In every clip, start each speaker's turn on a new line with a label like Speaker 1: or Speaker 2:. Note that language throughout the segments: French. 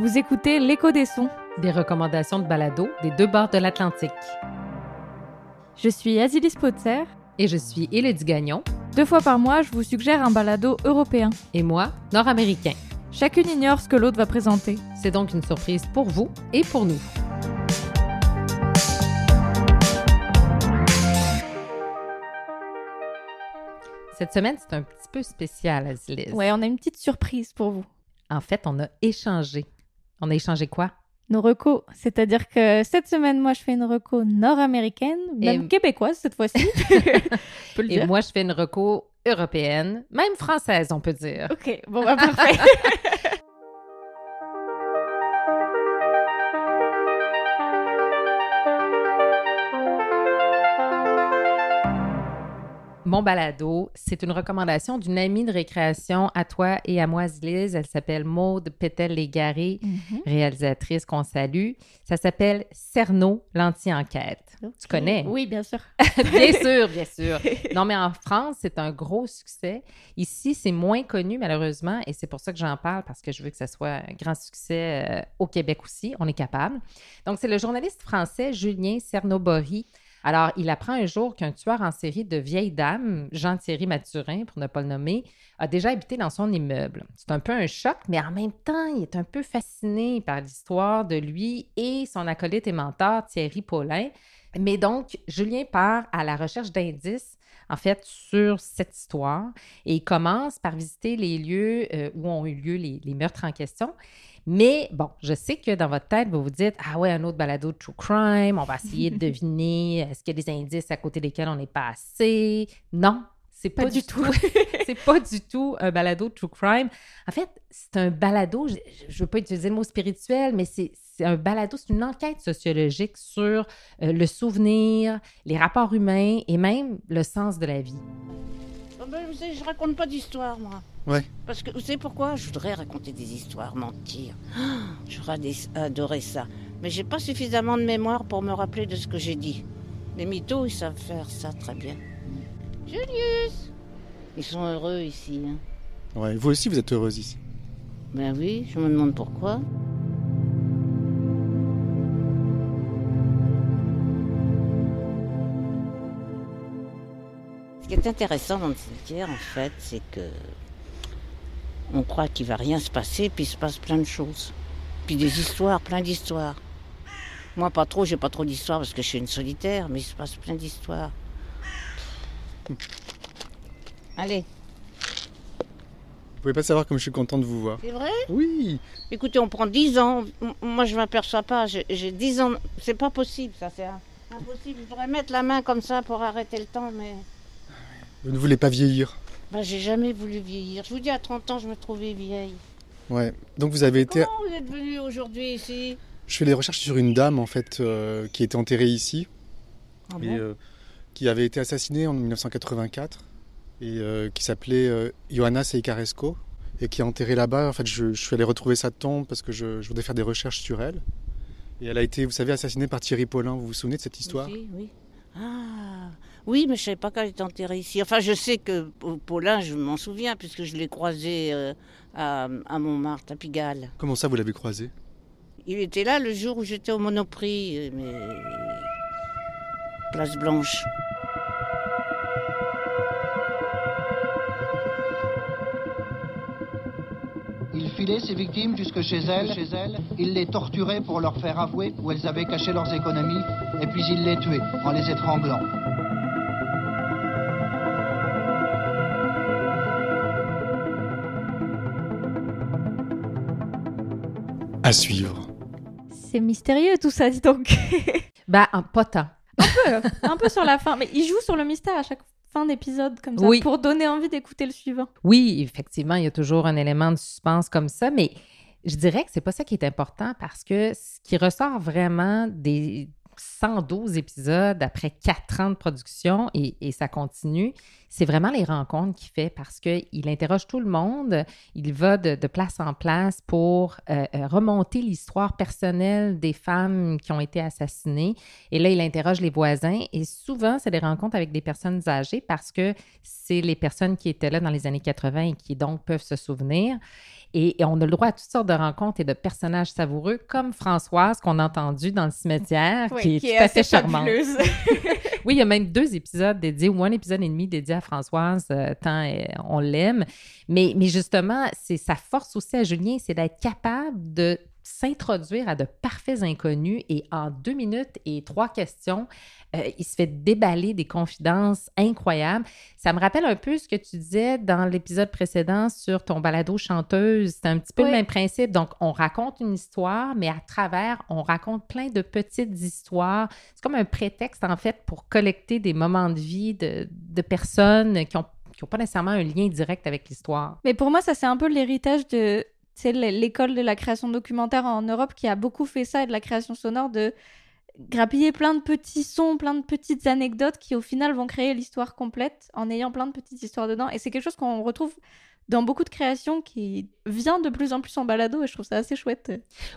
Speaker 1: Vous écoutez L'écho des sons.
Speaker 2: Des recommandations de balado des deux bords de l'Atlantique.
Speaker 1: Je suis Azilis Potser.
Speaker 2: Et je suis Élodie Gagnon.
Speaker 1: Deux fois par mois, je vous suggère un balado européen.
Speaker 2: Et moi, nord-américain.
Speaker 1: Chacune ignore ce que l'autre va présenter.
Speaker 2: C'est donc une surprise pour vous et pour nous. Cette semaine, c'est un petit peu spécial, Azilis.
Speaker 1: Ouais, on a une petite surprise pour vous.
Speaker 2: En fait, on a échangé. On a échangé quoi?
Speaker 1: Nos recos. C'est-à-dire que cette semaine, moi, je fais une reco nord-américaine, même
Speaker 2: Et-
Speaker 1: québécoise cette fois-ci.
Speaker 2: Et
Speaker 1: dire.
Speaker 2: moi, je fais une reco européenne, même française, on peut dire.
Speaker 1: Ok, bon, bah, parfait.
Speaker 2: Mon balado, c'est une recommandation d'une amie de récréation à toi et à moi, Zilis. Elle s'appelle Maude Pétel-Légaré,
Speaker 1: Mhm.
Speaker 2: réalisatrice qu'on salue. Ça s'appelle Cerno, l'anti-enquête. Tu connais?
Speaker 1: Oui, bien sûr.
Speaker 2: bien sûr, bien sûr. Non, mais en France, c'est un gros succès. Ici, c'est moins connu, malheureusement, et c'est pour ça que j'en parle, parce que je veux que ça soit un grand succès euh, au Québec aussi. On est capable. Donc, c'est le journaliste français Julien Cernobori. Alors, il apprend un jour qu'un tueur en série de vieilles dames, Jean-Thierry Mathurin, pour ne pas le nommer, a déjà habité dans son immeuble. C'est un peu un choc, mais en même temps, il est un peu fasciné par l'histoire de lui et son acolyte et mentor, Thierry Paulin. Mais donc, Julien part à la recherche d'indices, en fait, sur cette histoire et il commence par visiter les lieux euh, où ont eu lieu les, les meurtres en question. Mais bon, je sais que dans votre tête, vous vous dites Ah ouais, un autre balado de true crime, on va essayer de deviner est-ce qu'il y a des indices à côté desquels on n'est pas assez. Non, c'est pas,
Speaker 1: Pas
Speaker 2: du tout. c'est pas du tout un balado de true crime. En fait, c'est un balado, je, je veux pas utiliser le mot spirituel, mais c'est c'est un balado, c'est une enquête sociologique sur euh, le souvenir, les rapports humains et même le sens de la vie.
Speaker 3: Oh ben, vous savez, je raconte pas d'histoire, moi.
Speaker 4: Ouais.
Speaker 3: Parce que vous savez pourquoi? Je voudrais raconter des histoires, mentir. Ah, J'aurais adoré ça. Mais j'ai pas suffisamment de mémoire pour me rappeler de ce que j'ai dit. Les mythos, ils savent faire ça très bien. Julius Ils sont heureux ici. Hein.
Speaker 4: Ouais, vous aussi, vous êtes heureuse ici.
Speaker 3: Ben oui, je me demande pourquoi. Qui est intéressant dans le cimetière, en fait, c'est que on croit qu'il va rien se passer, puis il se passe plein de choses. Puis des histoires, plein d'histoires. Moi, pas trop, j'ai pas trop d'histoires parce que je suis une solitaire, mais il se passe plein d'histoires. Allez,
Speaker 4: Vous pouvez pas savoir comme je suis content de vous voir.
Speaker 3: c'est vrai?
Speaker 4: Oui
Speaker 3: Écoutez, on prend 10 ans. Moi, je m'aperçois pas. J'ai j'ai 10 ans. C'est pas possible, ça. C'est impossible. Je pourrais mettre la main comme ça pour arrêter le temps, mais.
Speaker 4: Vous ne voulez pas vieillir.
Speaker 3: Ben, j'ai jamais voulu vieillir. Je vous dis, à 30 ans, je me trouvais vieille.
Speaker 4: Ouais. Donc vous avez été.
Speaker 3: Comment vous êtes venu aujourd'hui ici?
Speaker 4: Je fais des recherches sur une dame en fait euh, qui était enterrée ici
Speaker 3: Ah
Speaker 4: et
Speaker 3: bon?
Speaker 4: euh, qui avait été assassinée en 1984 et euh, qui s'appelait Johanna Seicaresco et qui est enterrée là-bas. En fait, je, je suis allé retrouver sa tombe parce que je, je voulais faire des recherches sur elle. Et elle a été, vous savez, assassinée par Thierry Paulin. Vous vous souvenez de cette histoire?
Speaker 3: Oui, oui. Ah, oui, mais je savais pas qu'elle était enterrée ici. Enfin, je sais que Paulin, je m'en souviens, puisque je l'ai croisé euh, à, à Montmartre, à Pigalle.
Speaker 4: Comment ça, vous l'avez croisée
Speaker 3: Il était là le jour où j'étais au Monoprix, euh, mais. Place Blanche.
Speaker 5: Il filait ses victimes jusque chez elles, chez elles. Il les torturait pour leur faire avouer où elles avaient caché leurs économies, et puis il les tuait en les étranglant.
Speaker 4: À suivre.
Speaker 1: C'est mystérieux tout ça, dis donc.
Speaker 2: Ben, en- pas tant.
Speaker 1: un, peu, un peu sur la fin. Mais il joue sur le mystère à chaque fin d'épisode, comme ça,
Speaker 2: Oui.
Speaker 1: pour donner envie d'écouter le suivant.
Speaker 2: Oui, effectivement, il y a toujours un élément de suspense comme ça, mais je dirais que c'est pas ça qui est important parce que ce qui ressort vraiment des 112 épisodes après quatre ans de production et, ça continue, c'est vraiment les rencontres qu'il fait parce qu'il interroge tout le monde, il va de, de place en place pour euh, euh, remonter l'histoire personnelle des femmes qui ont été assassinées. Et là, il interroge les voisins et souvent, c'est des rencontres avec des personnes âgées parce que c'est les personnes qui étaient là dans les années 80 et qui donc peuvent se souvenir. Et, on a le droit à toutes sortes de rencontres et de personnages savoureux, comme Françoise qu'on a entendu dans le cimetière, qui, est tout à fait charmante. oui, il y a même deux épisodes dédiés, ou un épisode et demi dédié à Françoise, euh, tant euh, on l'aime. Mais, mais justement, c'est sa force aussi à Julien, c'est d'être capable de s'introduire à de parfaits inconnus et en deux minutes et trois questions, euh, il se fait déballer des confidences incroyables. Ça me rappelle un peu ce que tu disais dans l'épisode précédent sur ton balado chanteuse. C'est un petit peu le même principe. Donc, on raconte une histoire, mais à travers, on raconte plein de petites histoires. C'est comme un prétexte, en fait, pour collecter des moments de vie de, de personnes qui ont qui n'ont pas nécessairement un lien direct avec l'histoire.
Speaker 1: Mais pour moi, ça, c'est un peu l'héritage de c'est l'école de la création documentaire en Europe qui a beaucoup fait ça et de la création sonore de grappiller plein de petits sons, plein de petites anecdotes qui au final vont créer l'histoire complète en ayant plein de petites histoires dedans. Et c'est quelque chose qu'on retrouve dans beaucoup de créations qui vient de plus en plus en balado et je trouve ça assez chouette.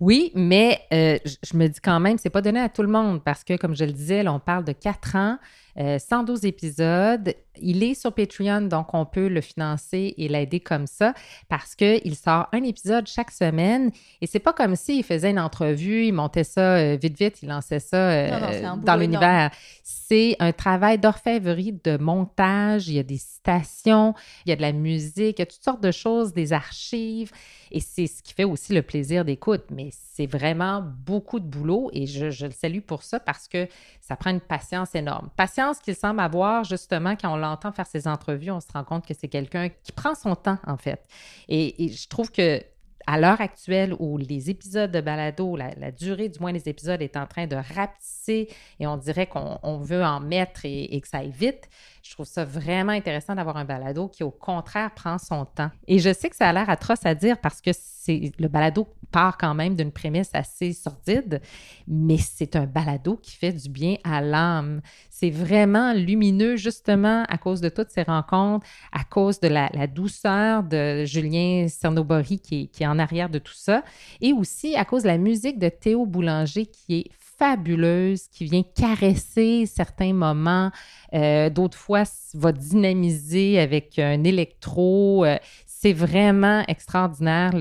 Speaker 2: Oui, mais euh, je me dis quand même, c'est pas donné à tout le monde parce que, comme je le disais, là, on parle de quatre ans, 112 euh, épisodes. Il est sur Patreon, donc on peut le financer et l'aider comme ça parce qu'il sort un épisode chaque semaine et c'est pas comme s'il faisait une entrevue, il montait ça euh, vite, vite, il lançait ça dans l'univers. C'est un travail d'orfèvrerie, de montage, il y a des citations, il y a de la musique, il y a toutes sortes de choses, des archives. Et c'est ce qui fait aussi le plaisir d'écoute. Mais c'est vraiment beaucoup de boulot et je, le salue pour ça parce que ça prend une patience énorme. Patience qu'il semble avoir justement quand on l'entend faire ses entrevues, on se rend compte que c'est quelqu'un qui prend son temps en fait. et je trouve que à l'heure actuelle où les épisodes de balado, la, durée du moins des épisodes est en train de rapetisser et on dirait qu'on veut en mettre et, que ça aille vite, je trouve ça vraiment intéressant d'avoir un balado qui, au contraire, prend son temps. Et je sais que ça a l'air atroce à dire parce que c'est le balado part quand même d'une prémisse assez sordide, mais c'est un balado qui fait du bien à l'âme. C'est vraiment lumineux, justement, à cause de toutes ces rencontres, à cause de la, douceur de Julien Cernobori qui, qui est en arrière de tout ça, et aussi à cause de la musique de Théo Boulanger qui est fabuleuse qui vient caresser certains moments, euh, d'autres fois va dynamiser avec un électro. Euh, c'est vraiment extraordinaire,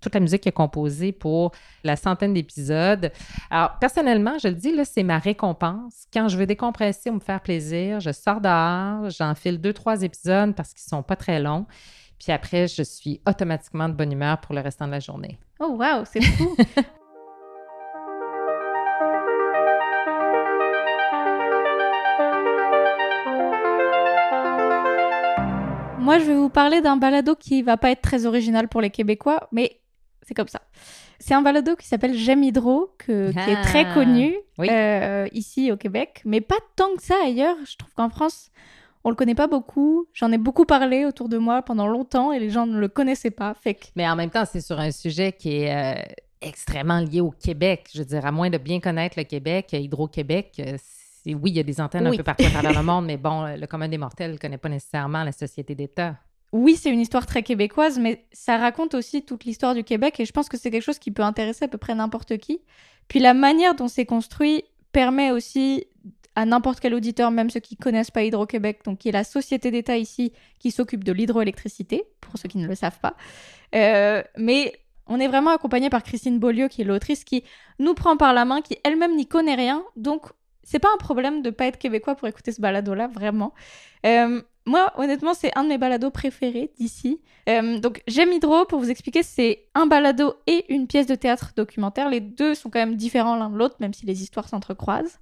Speaker 2: toute la musique qui est composée pour la centaine d'épisodes. Alors, personnellement, je le dis, là, c'est ma récompense. Quand je veux décompresser ou me faire plaisir, je sors dehors, j'enfile deux, trois épisodes parce qu'ils sont pas très longs. Puis après, je suis automatiquement de bonne humeur pour le restant de la journée.
Speaker 1: Oh, wow, c'est fou! Moi, je vais vous parler d'un balado qui va pas être très original pour les Québécois, mais c'est comme ça. C'est un balado qui s'appelle J'aime Hydro, qui est très ah. connu euh, ici au Québec, mais pas tant que ça ailleurs. Je trouve qu'en France, on le connaît pas beaucoup. J'en ai beaucoup parlé autour de moi pendant longtemps et les gens ne le connaissaient pas. Fait
Speaker 2: Mais en même temps, c'est sur un sujet qui est euh, extrêmement lié au Québec. Je veux dire, à moins de bien connaître le Québec, Hydro-Québec, euh, oui, il y a des antennes un peu partout à travers le monde, mais bon, le commun des mortels ne connaît pas nécessairement la société d'État.
Speaker 1: Oui, c'est une histoire très québécoise, mais ça raconte aussi toute l'histoire du Québec et je pense que c'est quelque chose qui peut intéresser à peu près n'importe qui. Puis la manière dont c'est construit permet aussi à n'importe quel auditeur, même ceux qui connaissent pas Hydro-Québec, donc qui est la société d'État ici qui s'occupe de l'hydroélectricité, pour ceux qui ne le savent pas. Euh, mais on est vraiment accompagné par Christine Beaulieu, qui est l'autrice, qui nous prend par la main, qui elle-même n'y connaît rien, donc c'est pas un problème de pas être québécois pour écouter ce balado-là, vraiment. Euh, moi, honnêtement, c'est un de mes balados préférés d'ici. Euh, donc, j'aime Hydro, pour vous expliquer, c'est un balado et une pièce de théâtre documentaire. Les deux sont quand même différents l'un de l'autre, même si les histoires s'entrecroisent.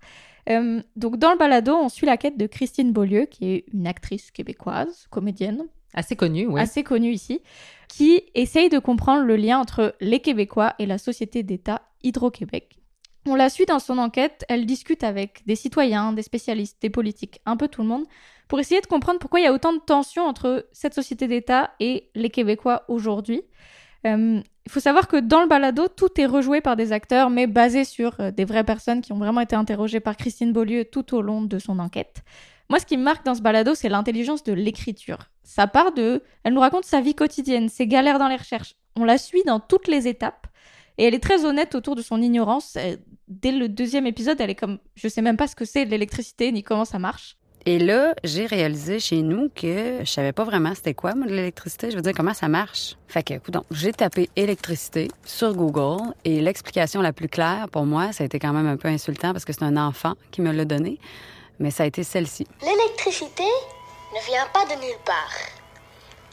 Speaker 1: Euh, donc, dans le balado, on suit la quête de Christine Beaulieu, qui est une actrice québécoise, comédienne.
Speaker 2: Assez connue, oui.
Speaker 1: Assez connue ici, qui essaye de comprendre le lien entre les Québécois et la société d'État Hydro-Québec. On la suit dans son enquête, elle discute avec des citoyens, des spécialistes, des politiques, un peu tout le monde, pour essayer de comprendre pourquoi il y a autant de tensions entre cette société d'État et les Québécois aujourd'hui. Euh, il faut savoir que dans le balado, tout est rejoué par des acteurs, mais basé sur euh, des vraies personnes qui ont vraiment été interrogées par Christine Beaulieu tout au long de son enquête. Moi, ce qui me marque dans ce balado, c'est l'intelligence de l'écriture. Ça part de... Elle nous raconte sa vie quotidienne, ses galères dans les recherches. On la suit dans toutes les étapes. Et elle est très honnête autour de son ignorance. Dès le deuxième épisode, elle est comme, je sais même pas ce que c'est l'électricité ni comment ça marche.
Speaker 6: Et là, j'ai réalisé chez nous que je savais pas vraiment c'était quoi, moi, de l'électricité. Je veux dire, comment ça marche? Fait que, écoute, j'ai tapé électricité sur Google et l'explication la plus claire pour moi, ça a été quand même un peu insultant parce que c'est un enfant qui me l'a donné, mais ça a été celle-ci.
Speaker 7: L'électricité ne vient pas de nulle part.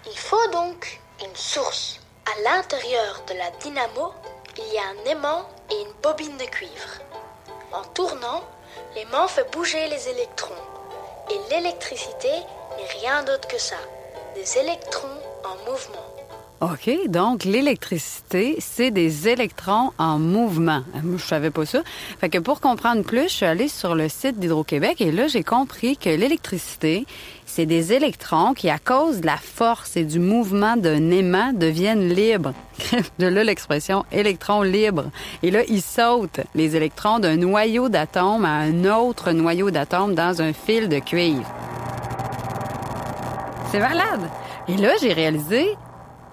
Speaker 7: Il faut donc une source. À l'intérieur de la dynamo, il y a un aimant et une bobine de cuivre. En tournant, l'aimant fait bouger les électrons. Et l'électricité n'est rien d'autre que ça, des électrons en mouvement.
Speaker 6: OK, donc l'électricité, c'est des électrons en mouvement. Euh, je savais pas ça. Fait que pour comprendre plus, je suis allée sur le site d'Hydro-Québec et là, j'ai compris que l'électricité, c'est des électrons qui, à cause de la force et du mouvement d'un aimant, deviennent libres. De là l'expression électron libre. Et là, ils sautent les électrons d'un noyau d'atome à un autre noyau d'atome dans un fil de cuivre. C'est malade. Et là, j'ai réalisé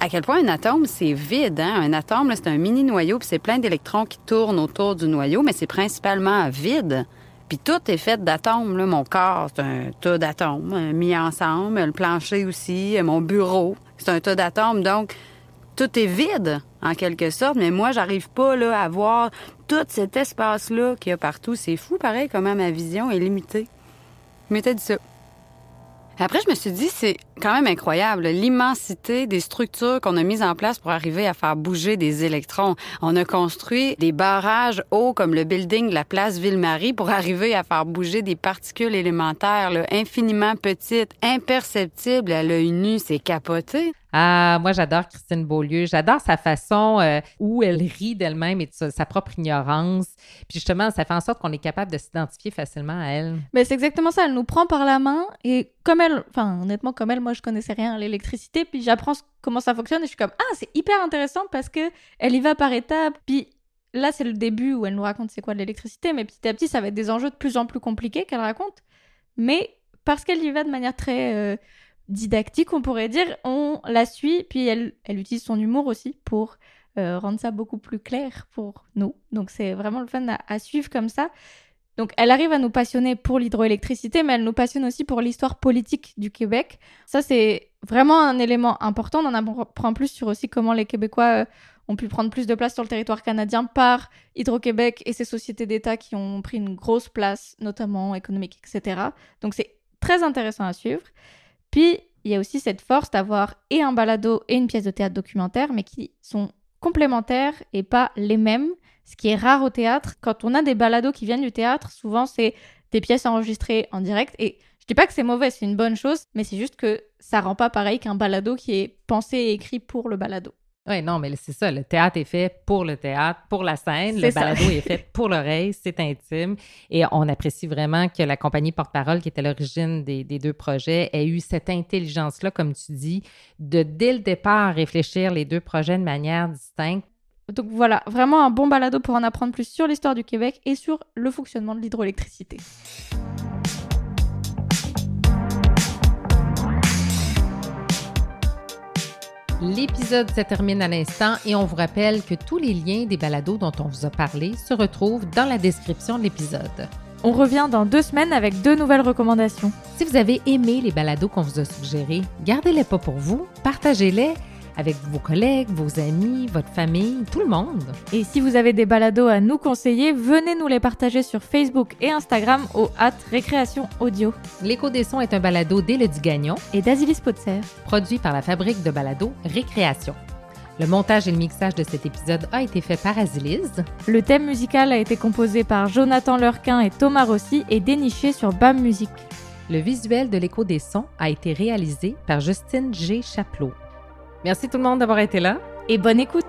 Speaker 6: à quel point un atome, c'est vide. Hein? Un atome, c'est un mini noyau, puis c'est plein d'électrons qui tournent autour du noyau, mais c'est principalement vide. Puis tout est fait d'atomes. Mon corps, c'est un tas d'atomes euh, mis ensemble. Le plancher aussi, mon bureau, c'est un tas d'atomes. Donc, tout est vide, en quelque sorte. Mais moi, j'arrive pas là, à voir tout cet espace-là qu'il y a partout. C'est fou, pareil, comment ma vision est limitée. Je m'étais dit ça. Après, je me suis dit, c'est quand même incroyable, l'immensité des structures qu'on a mises en place pour arriver à faire bouger des électrons. On a construit des barrages hauts comme le building de la place Ville-Marie pour arriver à faire bouger des particules élémentaires là, infiniment petites, imperceptibles à l'œil nu. C'est capoté.
Speaker 2: Ah, moi, j'adore Christine Beaulieu. J'adore sa façon euh, où elle rit d'elle-même et de sa, sa propre ignorance. Puis justement, ça fait en sorte qu'on est capable de s'identifier facilement à elle.
Speaker 1: Mais c'est exactement ça, elle nous prend par la main et comme elle, enfin honnêtement comme elle, moi je connaissais rien à l'électricité, puis j'apprends comment ça fonctionne et je suis comme ah c'est hyper intéressant parce que elle y va par étapes, puis là c'est le début où elle nous raconte c'est quoi l'électricité, mais petit à petit ça va être des enjeux de plus en plus compliqués qu'elle raconte, mais parce qu'elle y va de manière très euh, didactique on pourrait dire, on la suit, puis elle, elle utilise son humour aussi pour euh, rendre ça beaucoup plus clair pour nous, donc c'est vraiment le fun à suivre comme ça. Donc, elle arrive à nous passionner pour l'hydroélectricité, mais elle nous passionne aussi pour l'histoire politique du Québec. Ça, c'est vraiment un élément important. On en apprend plus sur aussi comment les Québécois euh, ont pu prendre plus de place sur le territoire canadien par Hydro-Québec et ses sociétés d'État qui ont pris une grosse place, notamment économique, etc. Donc, c'est très intéressant à suivre. Puis, il y a aussi cette force d'avoir et un balado et une pièce de théâtre documentaire, mais qui sont complémentaires et pas les mêmes ce qui est rare au théâtre. Quand on a des balados qui viennent du théâtre, souvent c'est des pièces enregistrées en direct. Et je dis pas que c'est mauvais, c'est une bonne chose, mais c'est juste que ça rend pas pareil qu'un balado qui est pensé et écrit pour le balado.
Speaker 2: Oui, non, mais c'est ça. Le théâtre est fait pour le théâtre, pour la scène. Le
Speaker 1: ça.
Speaker 2: balado est fait pour l'oreille, c'est intime. Et on apprécie vraiment que la compagnie Porte-Parole, qui est à l'origine des, des deux projets, ait eu cette intelligence-là, comme tu dis, de dès le départ réfléchir les deux projets de manière distincte.
Speaker 1: Donc voilà, vraiment un bon balado pour en apprendre plus sur l'histoire du Québec et sur le fonctionnement de l'hydroélectricité.
Speaker 2: L'épisode se termine à l'instant et on vous rappelle que tous les liens des balados dont on vous a parlé se retrouvent dans la description de l'épisode.
Speaker 1: On revient dans deux semaines avec deux nouvelles recommandations.
Speaker 2: Si vous avez aimé les balados qu'on vous a suggérés, gardez-les pas pour vous, partagez-les avec vos collègues, vos amis, votre famille, tout le monde.
Speaker 1: Et si vous avez des balados à nous conseiller, venez nous les partager sur Facebook et Instagram au at Récréation Audio.
Speaker 2: L'écho des sons est un balado d'Élodie Gagnon,
Speaker 1: Et d'Azilis Potser.
Speaker 2: produit par la fabrique de balados Récréation. Le montage et le mixage de cet épisode a été fait par Azilise.
Speaker 1: Le thème musical a été composé par Jonathan Lurquin et Thomas Rossi et déniché sur BAM Music.
Speaker 2: Le visuel de l'écho des sons a été réalisé par Justine G. Chaplot. Merci tout le monde d'avoir été là.
Speaker 1: Et bonne écoute